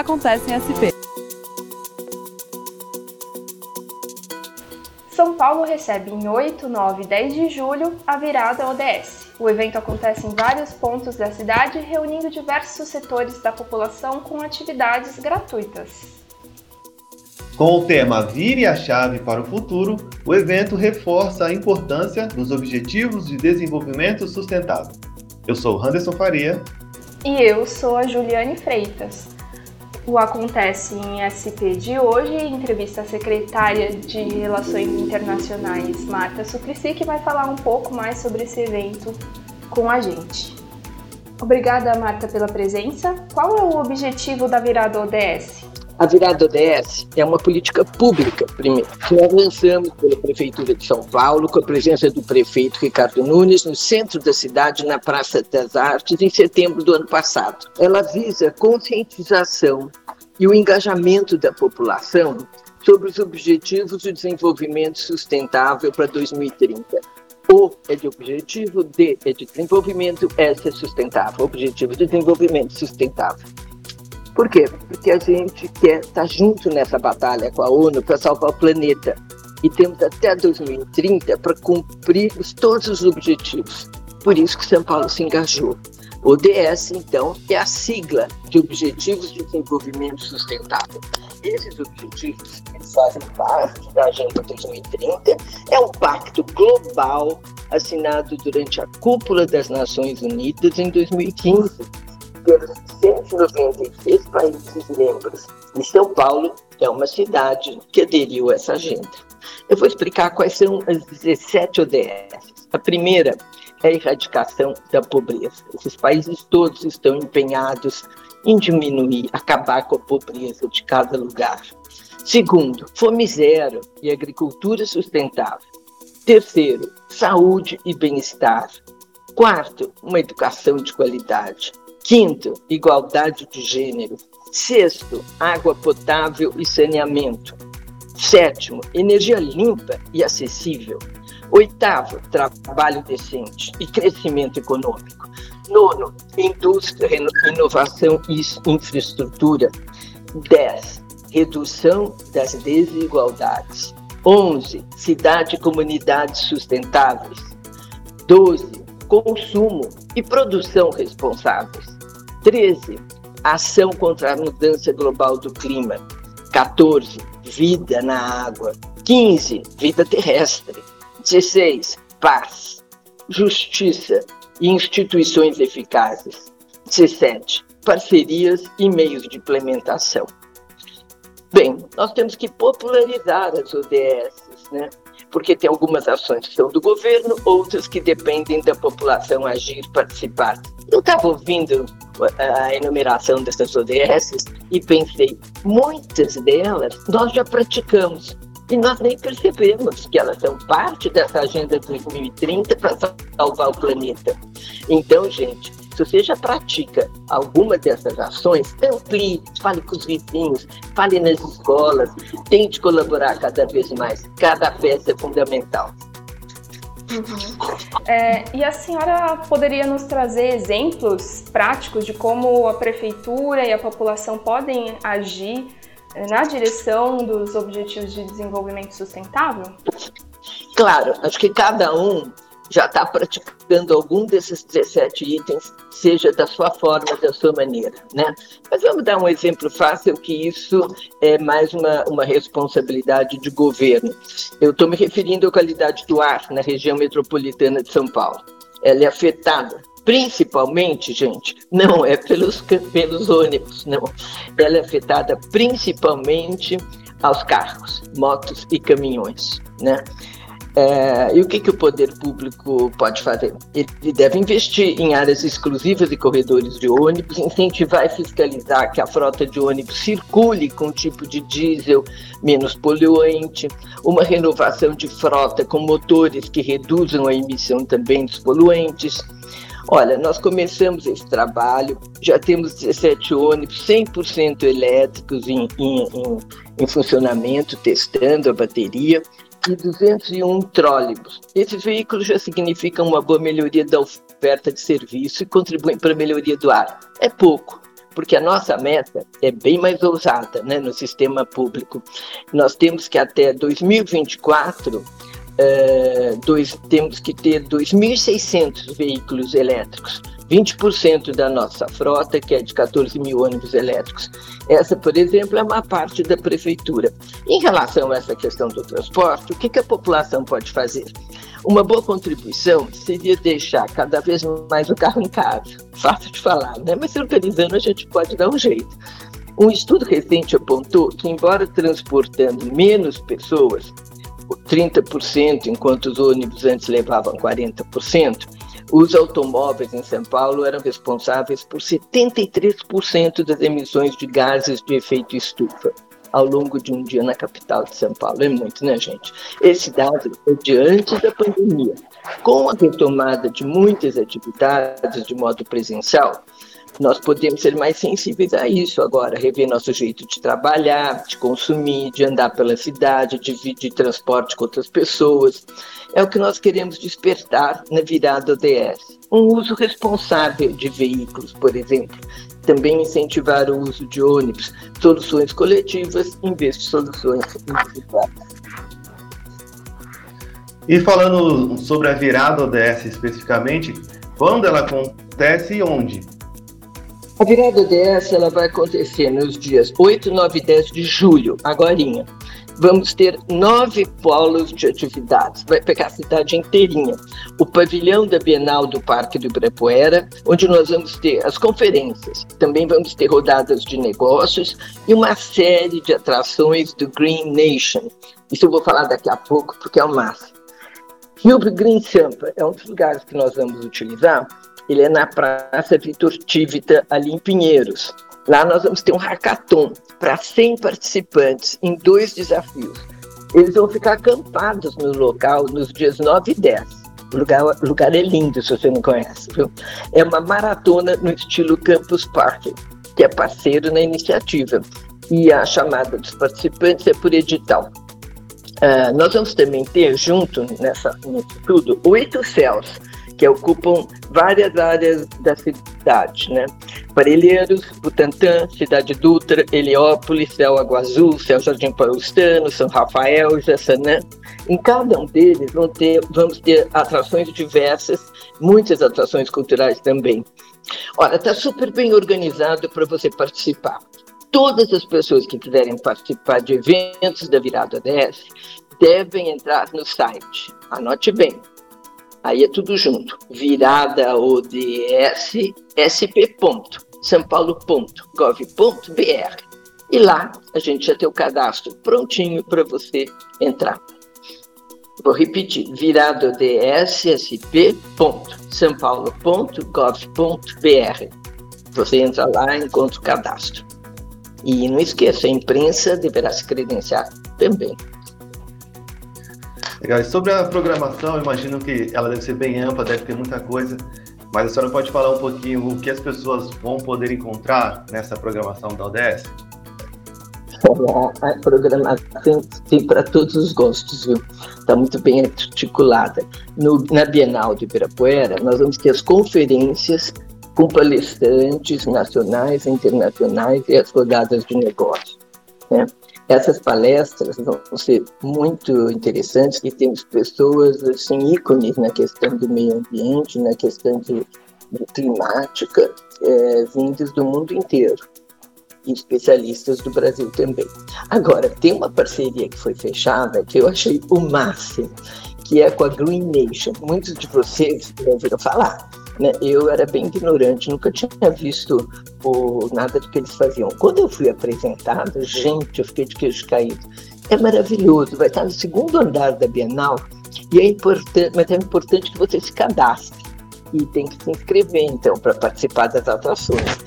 acontece em SP. São Paulo recebe em 8, 9 e 10 de julho a virada ODS. O evento acontece em vários pontos da cidade, reunindo diversos setores da população com atividades gratuitas. Com o tema Vire a Chave para o Futuro, o evento reforça a importância dos Objetivos de Desenvolvimento Sustentável. Eu sou Anderson Faria. E eu sou a Juliane Freitas. O Acontece em SP de hoje entrevista a secretária de Relações Internacionais, Marta Suplicy, que vai falar um pouco mais sobre esse evento com a gente. Obrigada, Marta, pela presença. Qual é o objetivo da virada ODS? A virada ODS é uma política pública, primeiro, nós lançamos pela Prefeitura de São Paulo, com a presença do prefeito Ricardo Nunes, no centro da cidade, na Praça das Artes, em setembro do ano passado. Ela visa conscientização e o engajamento da população sobre os Objetivos de Desenvolvimento Sustentável para 2030. O é de objetivo, D é de desenvolvimento, S é sustentável. Objetivo de desenvolvimento sustentável. Por quê? Porque a gente quer estar junto nessa batalha com a ONU para salvar o planeta. E temos até 2030 para cumprir todos os objetivos. Por isso que São Paulo se engajou. O ODS, então, é a sigla de Objetivos de Desenvolvimento Sustentável. Esses objetivos eles fazem parte da Agenda 2030, é um pacto global assinado durante a cúpula das Nações Unidas em 2015 pelos 196 países membros. E São Paulo é uma cidade que aderiu a essa agenda. Eu vou explicar quais são as 17 ODS. A primeira é a erradicação da pobreza. Esses países todos estão empenhados em diminuir, acabar com a pobreza de cada lugar. Segundo, fome zero e agricultura sustentável. Terceiro, saúde e bem-estar. Quarto, uma educação de qualidade. Quinto, igualdade de gênero. Sexto, água potável e saneamento. Sétimo, energia limpa e acessível. Oitavo, trabalho decente e crescimento econômico. Nono, indústria, inovação e infraestrutura. Dez, redução das desigualdades. Onze, cidade e comunidades sustentáveis. Doze, consumo e produção responsáveis. 13. Ação contra a mudança global do clima. 14. Vida na água. 15. Vida terrestre. 16. Paz, justiça e instituições eficazes. 17. Parcerias e meios de implementação. Bem, nós temos que popularizar as ODS, né? porque tem algumas ações que são do governo, outras que dependem da população agir, participar. Eu estava ouvindo a enumeração dessas ODS e pensei, muitas delas nós já praticamos e nós nem percebemos que elas são parte dessa agenda 2030 para salvar o planeta. Então, gente, se você já pratica alguma dessas ações, amplie, fale com os vizinhos, fale nas escolas, tente colaborar cada vez mais. Cada peça é fundamental. Uhum. É, e a senhora poderia nos trazer exemplos práticos de como a prefeitura e a população podem agir na direção dos Objetivos de Desenvolvimento Sustentável? Claro, acho que cada um já está praticando algum desses 17 itens, seja da sua forma, da sua maneira, né? Mas vamos dar um exemplo fácil que isso é mais uma, uma responsabilidade de governo. Eu estou me referindo à qualidade do ar na região metropolitana de São Paulo. Ela é afetada principalmente, gente, não é pelos, pelos ônibus, não. Ela é afetada principalmente aos carros, motos e caminhões, né? É, e o que, que o poder público pode fazer? Ele deve investir em áreas exclusivas e corredores de ônibus, incentivar e fiscalizar que a frota de ônibus circule com um tipo de diesel menos poluente, uma renovação de frota com motores que reduzam a emissão também dos poluentes. Olha, nós começamos esse trabalho, já temos 17 ônibus 100% elétricos em, em, em, em funcionamento, testando a bateria e 201 trólebus. Esses veículos já significam uma boa melhoria da oferta de serviço e contribuem para a melhoria do ar. É pouco, porque a nossa meta é bem mais ousada né, no sistema público. Nós temos que até 2024 Uh, dois, temos que ter 2.600 veículos elétricos, 20% da nossa frota, que é de 14 mil ônibus elétricos. Essa, por exemplo, é uma parte da prefeitura. Em relação a essa questão do transporte, o que, que a população pode fazer? Uma boa contribuição seria deixar cada vez mais o carro em casa. Fácil de falar, né? Mas se organizando a gente pode dar um jeito. Um estudo recente apontou que, embora transportando menos pessoas, 30%, enquanto os ônibus antes levavam 40%, os automóveis em São Paulo eram responsáveis por 73% das emissões de gases de efeito estufa ao longo de um dia na capital de São Paulo. É muito, né, gente? Esse dado de antes da pandemia. Com a retomada de muitas atividades de modo presencial, nós podemos ser mais sensíveis a isso agora, rever nosso jeito de trabalhar, de consumir, de andar pela cidade, de dividir transporte com outras pessoas. É o que nós queremos despertar na virada ODS. Um uso responsável de veículos, por exemplo. Também incentivar o uso de ônibus, soluções coletivas em vez de soluções individuais. E falando sobre a virada ODS especificamente, quando ela acontece e onde? A virada dessa ela vai acontecer nos dias 8, 9 e 10 de julho, agorinha. Vamos ter nove polos de atividades, vai pegar a cidade inteirinha. O pavilhão da Bienal do Parque do Ibirapuera, onde nós vamos ter as conferências, também vamos ter rodadas de negócios e uma série de atrações do Green Nation. Isso eu vou falar daqui a pouco, porque é o máximo. Rio Green Sampa é um dos lugares que nós vamos utilizar ele é na Praça Vitor Tivita, ali em Pinheiros. Lá nós vamos ter um hackathon para 100 participantes em dois desafios. Eles vão ficar acampados no local nos dias 9 e 10. O lugar, o lugar é lindo, se você não conhece. Viu? É uma maratona no estilo Campus Party, que é parceiro na iniciativa. E a chamada dos participantes é por edital. Uh, nós vamos também ter, junto nessa, nisso tudo, oito céus que ocupam várias áreas da cidade, né? Parelheiros, Butantã, Cidade Dutra, Heliópolis, Céu Água Azul, Céu Jardim Paulistano, São Rafael, Jaçanã. Em cada um deles vão ter, vamos ter atrações diversas, muitas atrações culturais também. Olha, está super bem organizado para você participar. Todas as pessoas que quiserem participar de eventos da Virada 10 devem entrar no site. Anote bem, Aí é tudo junto. Virada ODS sp. sãopaulo.gov.br. E lá a gente já tem o cadastro prontinho para você entrar. Vou repetir, virada ODS sp. sãopaulo.gov.br. Você entra lá e encontra o cadastro. E não esqueça, a imprensa deverá se credenciar também. Legal. E sobre a programação, imagino que ela deve ser bem ampla, deve ter muita coisa, mas a senhora pode falar um pouquinho o que as pessoas vão poder encontrar nessa programação da ODS? A programação tem para todos os gostos, viu? Está muito bem articulada. No, na Bienal de Ibirapuera, nós vamos ter as conferências com palestrantes nacionais e internacionais e as rodadas de negócio. Né? Essas palestras vão ser muito interessantes e temos pessoas assim ícones na questão do meio ambiente, na questão de, de climática, é, vindos do mundo inteiro e especialistas do Brasil também. Agora, tem uma parceria que foi fechada que eu achei o máximo, que é com a Green Nation. Muitos de vocês já ouviram falar. Né? Eu era bem ignorante, nunca tinha visto o, nada do que eles faziam. Quando eu fui apresentado, gente, eu fiquei de queijo caído. É maravilhoso, vai estar no segundo andar da Bienal e é importante, mas é importante que você se cadastre e tem que se inscrever então para participar das atrações.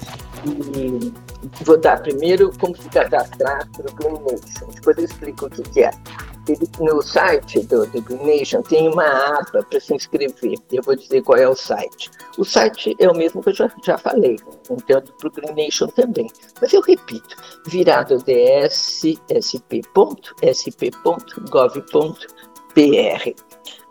E vou dar primeiro como se cadastrar para o Green Nation, depois eu explico o que, que é no site do, do Green Nation tem uma aba para se inscrever. Eu vou dizer qual é o site. O site é o mesmo que eu já, já falei, então para o Green Nation também. Mas eu repito, virado dsp.sp.gov.br.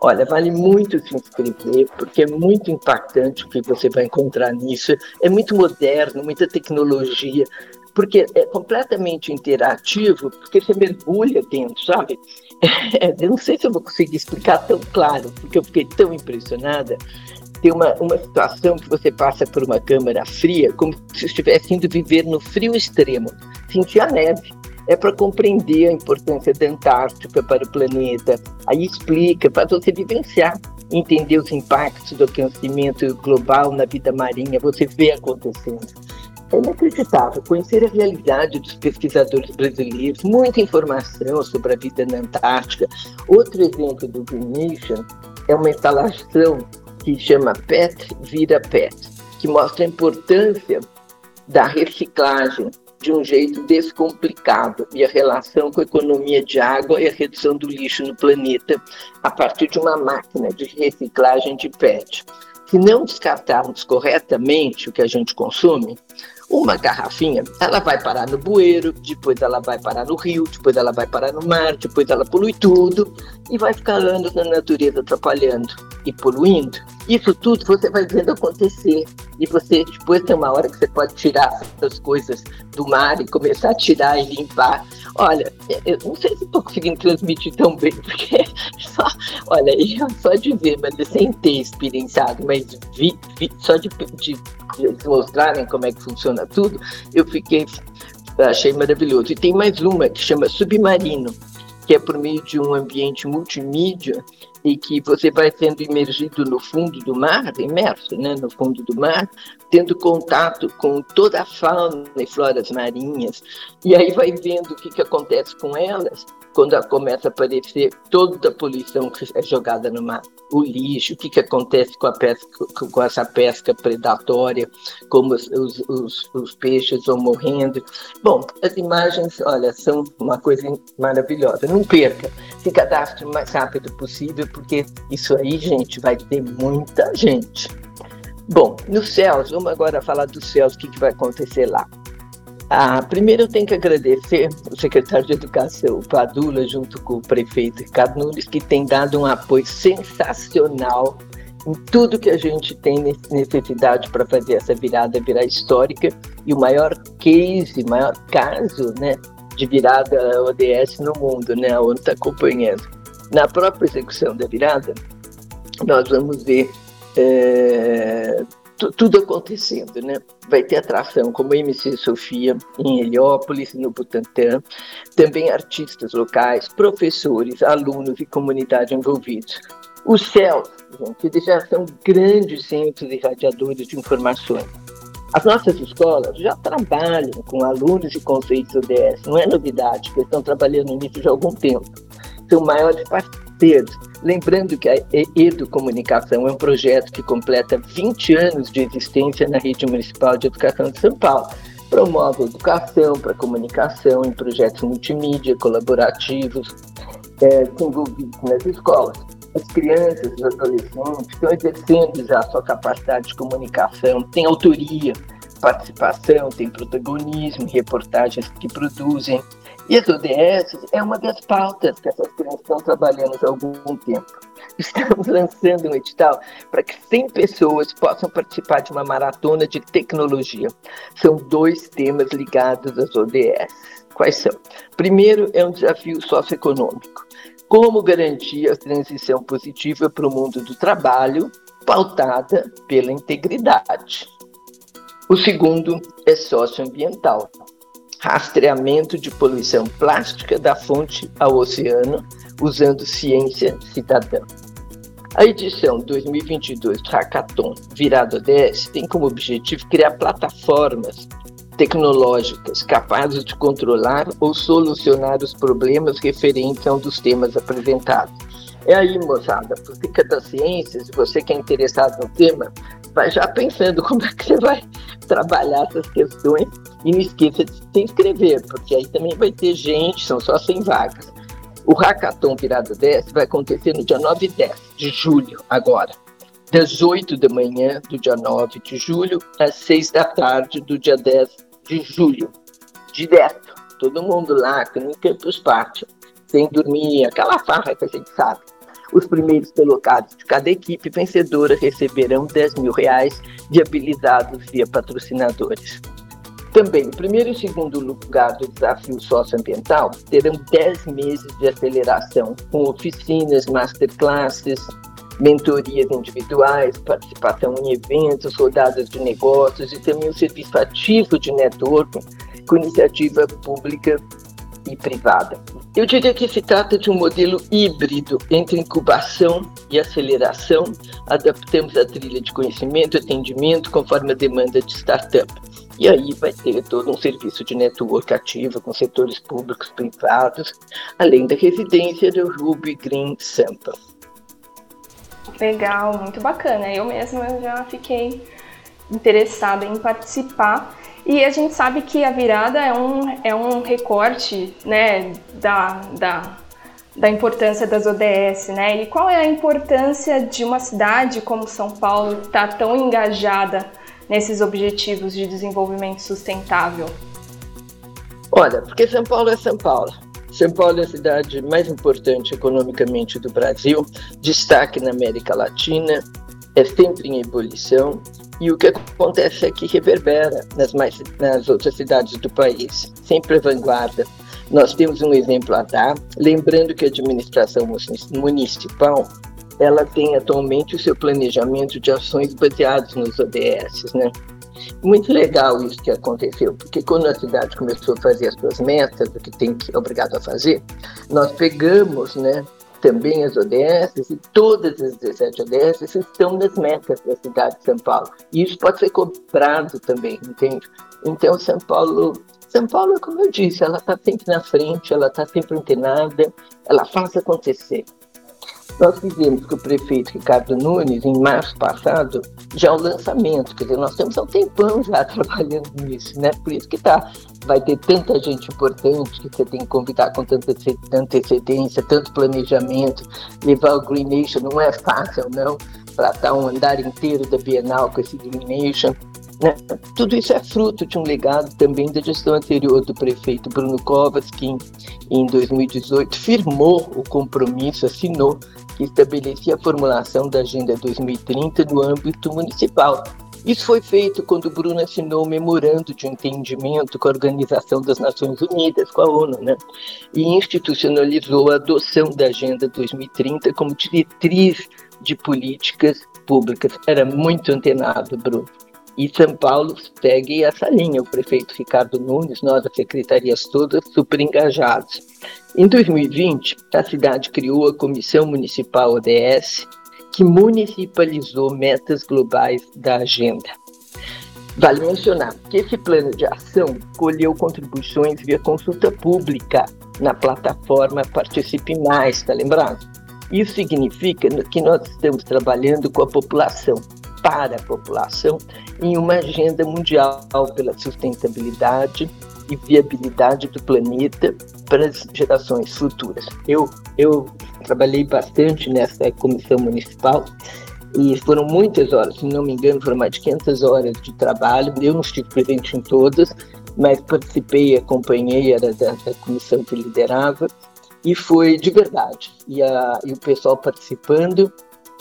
Olha, vale muito se inscrever, porque é muito impactante o que você vai encontrar nisso. É muito moderno, muita tecnologia, porque é completamente interativo, porque você mergulha dentro, sabe? É, eu não sei se eu vou conseguir explicar tão claro, porque eu fiquei tão impressionada. Tem uma, uma situação que você passa por uma câmara fria, como se estivesse indo viver no frio extremo, sentir a neve é para compreender a importância da Antártica para o planeta. Aí explica, para você vivenciar, entender os impactos do aquecimento global na vida marinha, você vê acontecendo. É inacreditável conhecer a realidade dos pesquisadores brasileiros, muita informação sobre a vida na Antártica. Outro exemplo do Nation é uma instalação que chama PET Vira PET, que mostra a importância da reciclagem de um jeito descomplicado e a relação com a economia de água e a redução do lixo no planeta a partir de uma máquina de reciclagem de PET. Se não descartarmos corretamente o que a gente consome, uma garrafinha, ela vai parar no bueiro, depois ela vai parar no rio, depois ela vai parar no mar, depois ela polui tudo e vai ficar anos na natureza atrapalhando e poluindo. Isso tudo você vai vendo acontecer. E você depois tem uma hora que você pode tirar essas coisas do mar e começar a tirar e limpar. Olha, eu não sei se estou conseguindo transmitir tão bem, porque só, olha, só de ver, mas sem ter experienciado, mas vi, vi só de, de, de mostrarem como é que funciona tudo, eu fiquei, achei maravilhoso. E tem mais uma que chama Submarino, que é por meio de um ambiente multimídia e que você vai sendo imergido no fundo do mar, imerso né, no fundo do mar, tendo contato com toda a fauna e floras marinhas, e aí vai vendo o que, que acontece com elas quando começa a aparecer toda a poluição que é jogada no mar, o lixo, o que, que acontece com, a pesca, com essa pesca predatória, como os, os, os, peixes vão morrendo. Bom, as imagens, olha, são uma coisa maravilhosa. Não perca, se cadastre o mais rápido possível, porque isso aí, gente, vai ter muita gente. Bom, nos céus, vamos agora falar dos céus, o que, que vai acontecer lá. Ah, primeiro eu tenho que agradecer o secretário de Educação, o Padula, junto com o prefeito Ricardo Nunes, que tem dado um apoio sensacional em tudo que a gente tem necessidade para fazer essa virada virar histórica e o maior case, maior caso né, de virada ODS no mundo, né, a ONU está acompanhando. Na própria execução da virada, nós vamos ver é, tudo acontecendo, né? Vai ter atração como MC Sofia em Heliópolis, no Butantã, também artistas locais, professores, alunos e comunidade envolvidos. Os céus, gente, eles já são grandes centros irradiadores de informações. As nossas escolas já trabalham com alunos e conceitos ODS, não é novidade, porque estão trabalhando nisso já há algum tempo. São maiores parceiros Lembrando que a Educomunicação é um projeto que completa 20 anos de existência na Rede Municipal de Educação de São Paulo. Promove educação para comunicação em projetos multimídia, colaborativos, é, nas escolas. As crianças, os adolescentes estão exercendo já a sua capacidade de comunicação, tem autoria, participação, tem protagonismo, reportagens que produzem e as ODS é uma das pautas que essas crianças estão trabalhando há algum tempo. Estamos lançando um edital para que 100 pessoas possam participar de uma maratona de tecnologia. São dois temas ligados às ODS. Quais são? Primeiro é um desafio socioeconômico. Como garantir a transição positiva para o mundo do trabalho, pautada pela integridade. O segundo é socioambiental rastreamento de poluição plástica da fonte ao oceano, usando ciência cidadã. A edição 2022 do Hackathon Virado 10 tem como objetivo criar plataformas tecnológicas capazes de controlar ou solucionar os problemas referentes a um dos temas apresentados. É aí, moçada, Fica das Ciências, você que é interessado no tema, vai já pensando como é que você vai trabalhar essas questões e não esqueça de se inscrever, porque aí também vai ter gente, são só 100 vagas. O Hackathon Virado 10 vai acontecer no dia 9 e 10 de julho, agora. Das 8 da manhã do dia 9 de julho às 6 da tarde do dia 10 de julho. Direto. Todo mundo lá, no Campus Party, sem dormir, aquela farra que a gente sabe. Os primeiros colocados de cada equipe vencedora receberão 10 mil reais viabilizados via patrocinadores. Também, o primeiro e segundo lugar do desafio socioambiental terão 10 meses de aceleração, com oficinas, masterclasses, mentorias individuais, participação em eventos, rodadas de negócios e também o serviço ativo de networking com iniciativa pública e privada. Eu diria que se trata de um modelo híbrido entre incubação e aceleração. Adaptamos a trilha de conhecimento e atendimento conforme a demanda de startup. E aí vai ter todo um serviço de network ativo com setores públicos privados, além da residência do Ruby Green Sampa. Legal, muito bacana. Eu mesma já fiquei interessada em participar. E a gente sabe que a virada é um, é um recorte né, da, da, da importância das ODS, né? E qual é a importância de uma cidade como São Paulo estar tá tão engajada nesses objetivos de desenvolvimento sustentável? Olha, porque São Paulo é São Paulo. São Paulo é a cidade mais importante economicamente do Brasil, destaque na América Latina, é sempre em ebulição, e o que acontece é que reverbera nas, mais, nas outras cidades do país, sempre vanguarda. Nós temos um exemplo a dar, lembrando que a administração municipal ela tem atualmente o seu planejamento de ações baseadas nos ODS, né? Muito legal isso que aconteceu, porque quando a cidade começou a fazer as suas metas, o que tem que obrigado a fazer, nós pegamos, né, também as ODS e todas as 17 ODS estão nas metas da cidade de São Paulo. E isso pode ser cobrado também, entende? Então, São Paulo, São Paulo, como eu disse, ela está sempre na frente, ela está sempre antenada, ela faz acontecer. Nós fizemos com o prefeito Ricardo Nunes, em março passado, já o lançamento. Quer dizer, nós temos há um tempão já trabalhando nisso, né? Por isso que tá, vai ter tanta gente importante que você tem que convidar com tanta antecedência, tanto planejamento. Levar o Green Nation não é fácil, não, para estar um andar inteiro da Bienal com esse Green Nation. Né? Tudo isso é fruto de um legado também da gestão anterior do prefeito Bruno Covas, que em, em 2018 firmou o compromisso, assinou que estabelecia a formulação da Agenda 2030 no âmbito municipal. Isso foi feito quando Bruno assinou o memorando de entendimento com a Organização das Nações Unidas, com a ONU, né? e institucionalizou a adoção da Agenda 2030 como diretriz de políticas públicas. Era muito antenado, Bruno. E São Paulo segue essa linha. O prefeito Ricardo Nunes, nós, as secretarias todas, super engajados. Em 2020, a cidade criou a Comissão Municipal ODS, que municipalizou metas globais da agenda. Vale mencionar que esse plano de ação colheu contribuições via consulta pública na plataforma Participe Mais, está lembrado? Isso significa que nós estamos trabalhando com a população, para a população em uma agenda mundial pela sustentabilidade e viabilidade do planeta para as gerações futuras. Eu, eu trabalhei bastante nessa comissão municipal e foram muitas horas, se não me engano, foram mais de 500 horas de trabalho. Eu não estive presente em todas, mas participei, acompanhei, era da, da comissão que liderava, e foi de verdade. E, a, e o pessoal participando,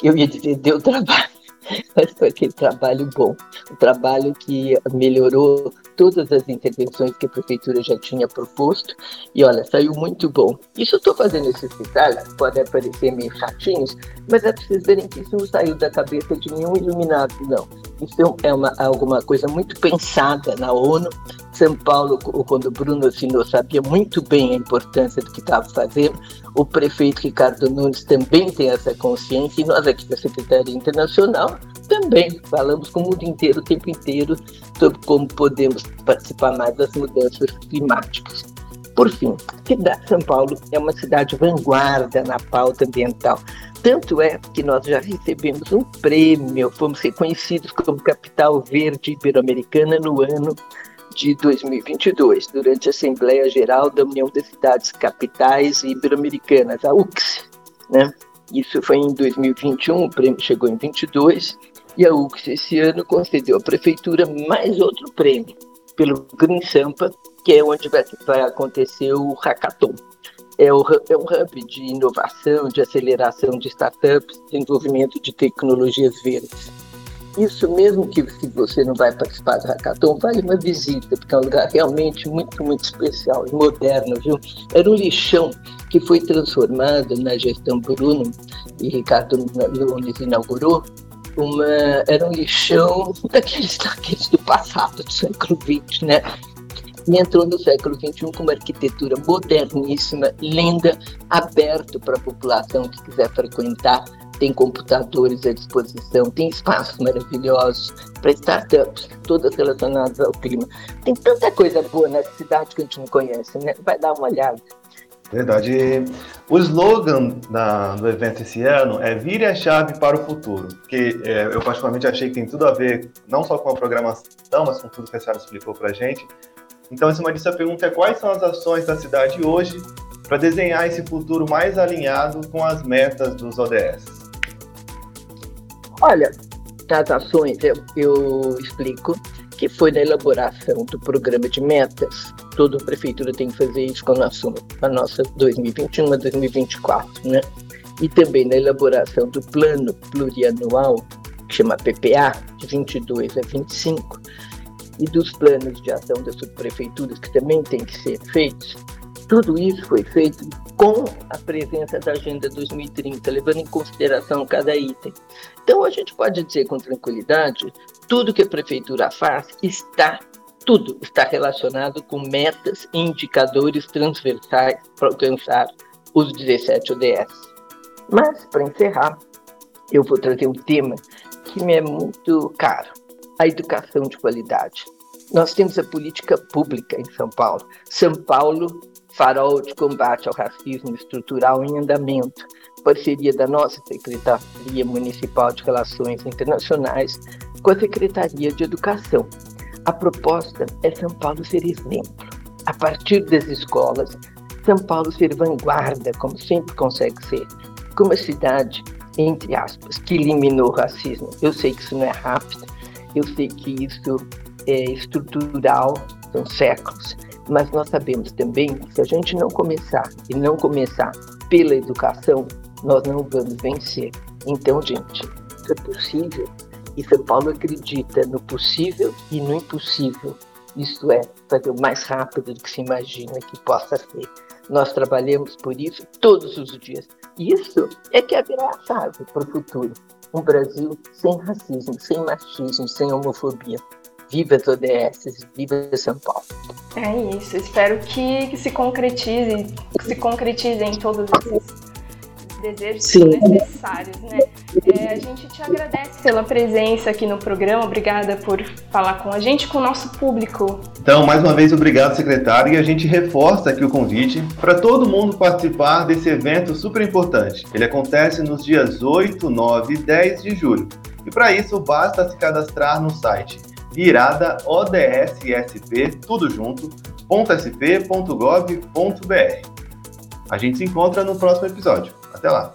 eu ia dizer, deu trabalho mas foi aquele trabalho bom, um trabalho que melhorou todas as intervenções que a prefeitura já tinha proposto e olha, saiu muito bom. Isso eu estou fazendo esses detalhes, podem parecer meio chatinhos, mas é preciso verem que isso não saiu da cabeça de nenhum iluminado, não. Isso é uma, alguma coisa muito pensada na ONU. São Paulo, quando o Bruno assinou, sabia muito bem a importância do que estava fazendo. O prefeito Ricardo Nunes também tem essa consciência, e nós aqui da Secretaria Internacional também falamos com o mundo inteiro, o tempo inteiro, sobre como podemos participar mais das mudanças climáticas. Por fim, cidade São Paulo é uma cidade vanguarda na pauta ambiental. Tanto é que nós já recebemos um prêmio, fomos reconhecidos como capital verde ibero-americana no ano de 2022, durante a Assembleia Geral da União das Cidades Capitais Ibero-Americanas, a UCS. Né? Isso foi em 2021, o prêmio chegou em 22, e a UCS esse ano concedeu à prefeitura mais outro prêmio, pelo Green Sampa, que é onde vai, vai acontecer o hackathon. é, o, é um hub de inovação, de aceleração de startups, desenvolvimento de tecnologias verdes. Isso mesmo que se você não vai participar do hackathon, vale uma visita, porque é um lugar realmente muito, muito especial e moderno, viu? Era um lixão que foi transformado na gestão Bruno, e Ricardo Nunes inaugurou, uma, era um lixão daqueles, daqueles do passado, do século XX, né? E entrou no século XXI com uma arquitetura moderníssima, linda, aberto para a população que quiser frequentar tem computadores à disposição, tem espaços maravilhosos para startups, todas relacionadas ao clima. Tem tanta coisa boa nessa cidade que a gente não conhece, né? Vai dar uma olhada. Verdade. O slogan da, do evento esse ano é Vire a chave para o futuro, que é, eu particularmente achei que tem tudo a ver não só com a programação, mas com tudo que a senhora explicou para a gente. Então, em cima disso, a pergunta é quais são as ações da cidade hoje para desenhar esse futuro mais alinhado com as metas dos ODS? Olha, as ações eu, eu explico que foi na elaboração do programa de metas. Toda prefeitura tem que fazer isso com a nossa, a nossa 2021 a 2024, né? E também na elaboração do plano plurianual, que chama PPA, de 22 a 25, e dos planos de ação das subprefeituras, que também tem que ser feitos. Tudo isso foi feito com a presença da Agenda 2030, levando em consideração cada item. Então, a gente pode dizer com tranquilidade, tudo que a prefeitura faz está tudo está relacionado com metas e indicadores transversais para alcançar os 17 ODS. Mas, para encerrar, eu vou trazer um tema que me é muito caro: a educação de qualidade. Nós temos a política pública em São Paulo. São Paulo farol de combate ao racismo estrutural em andamento, parceria da nossa Secretaria Municipal de Relações Internacionais com a Secretaria de Educação. A proposta é São Paulo ser exemplo. A partir das escolas, São Paulo ser vanguarda, como sempre consegue ser, como a cidade, entre aspas, que eliminou o racismo. Eu sei que isso não é rápido, eu sei que isso é estrutural, são séculos, mas nós sabemos também que se a gente não começar e não começar pela educação, nós não vamos vencer. Então, gente, é possível. E São Paulo acredita no possível e no impossível. Isto é, fazer o mais rápido do que se imagina que possa ser. Nós trabalhamos por isso todos os dias. Isso é que virar a chave para o futuro. Um Brasil sem racismo, sem machismo, sem homofobia. Viva as ODS, viva São Paulo. É isso, espero que, que se concretize, que se concretizem todos esses desejos Sim. necessários, né? É, a gente te agradece pela presença aqui no programa, obrigada por falar com a gente, com o nosso público. Então, mais uma vez, obrigado, secretário, e a gente reforça aqui o convite para todo mundo participar desse evento super importante. Ele acontece nos dias 8, 9 e 10 de julho. E para isso, basta se cadastrar no site virada ODSSP, tudo junto, .sp.gov.br. A gente se encontra no próximo episódio. Até lá!